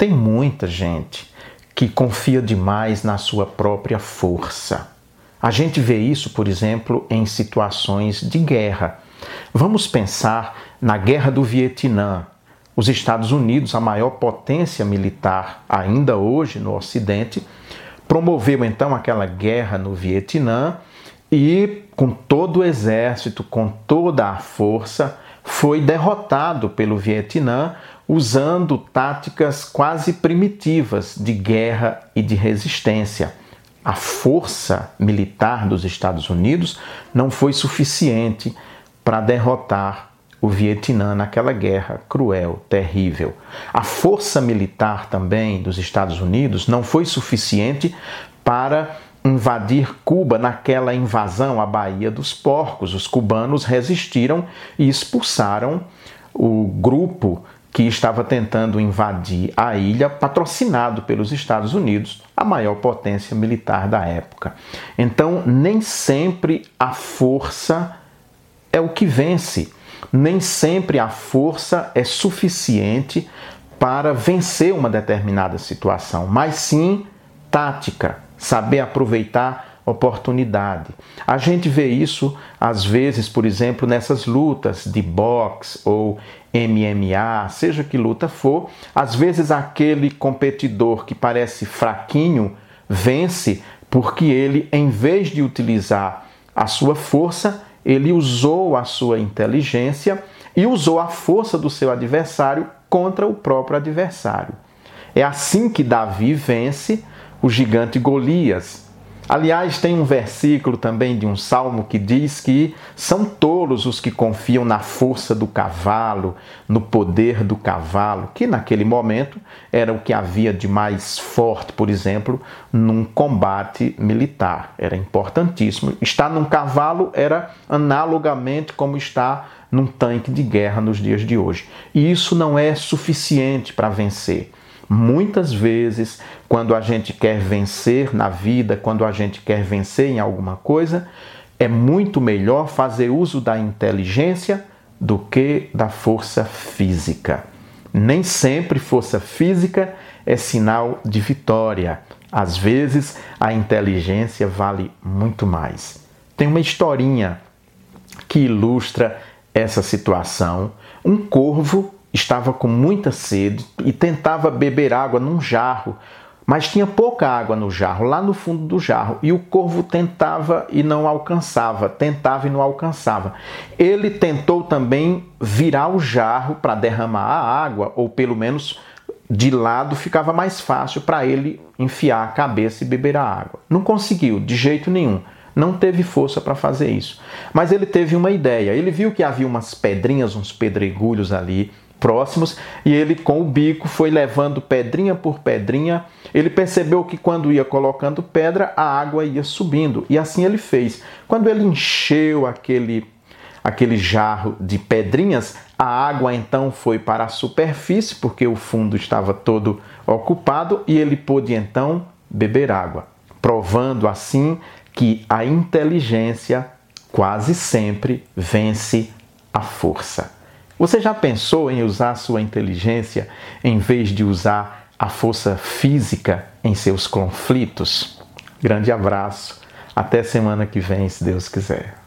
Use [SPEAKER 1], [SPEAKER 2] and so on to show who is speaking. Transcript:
[SPEAKER 1] Tem muita gente que confia demais na sua própria força. A gente vê isso, por exemplo, em situações de guerra. Vamos pensar na Guerra do Vietnã. Os Estados Unidos, a maior potência militar ainda hoje no Ocidente, promoveu então aquela guerra no Vietnã e, com todo o exército, com toda a força, foi derrotado pelo Vietnã usando táticas quase primitivas de guerra e de resistência. A força militar dos Estados Unidos não foi suficiente para derrotar o Vietnã naquela guerra cruel, terrível. A força militar também dos Estados Unidos não foi suficiente para invadir Cuba naquela invasão à Baía dos Porcos. Os cubanos resistiram e expulsaram o grupo que estava tentando invadir a ilha, patrocinado pelos Estados Unidos, a maior potência militar da época. Então, nem sempre a força é o que vence, nem sempre a força é suficiente para vencer uma determinada situação, mas sim tática, saber aproveitar oportunidade. A gente vê isso às vezes, por exemplo, nessas lutas de boxe ou MMA, seja que luta for, às vezes aquele competidor que parece fraquinho vence porque ele, em vez de utilizar a sua força, ele usou a sua inteligência e usou a força do seu adversário contra o próprio adversário. É assim que Davi vence o gigante Golias. Aliás, tem um versículo também de um salmo que diz que são tolos os que confiam na força do cavalo, no poder do cavalo, que naquele momento era o que havia de mais forte, por exemplo, num combate militar. Era importantíssimo. Estar num cavalo era analogamente como estar num tanque de guerra nos dias de hoje. E isso não é suficiente para vencer. Muitas vezes, quando a gente quer vencer na vida, quando a gente quer vencer em alguma coisa, é muito melhor fazer uso da inteligência do que da força física. Nem sempre força física é sinal de vitória. Às vezes, a inteligência vale muito mais. Tem uma historinha que ilustra essa situação. Um corvo estava com muita sede e tentava beber água num jarro, mas tinha pouca água no jarro, lá no fundo do jarro, e o corvo tentava e não alcançava, tentava e não alcançava. Ele tentou também virar o jarro para derramar a água, ou pelo menos de lado ficava mais fácil para ele enfiar a cabeça e beber a água. Não conseguiu de jeito nenhum. Não teve força para fazer isso. Mas ele teve uma ideia. Ele viu que havia umas pedrinhas, uns pedregulhos ali próximos e ele com o bico foi levando pedrinha por pedrinha. Ele percebeu que quando ia colocando pedra, a água ia subindo e assim ele fez. Quando ele encheu aquele aquele jarro de pedrinhas, a água então foi para a superfície porque o fundo estava todo ocupado e ele pôde então beber água, provando assim que a inteligência quase sempre vence a força. Você já pensou em usar sua inteligência em vez de usar a força física em seus conflitos? Grande abraço. Até semana que vem, se Deus quiser.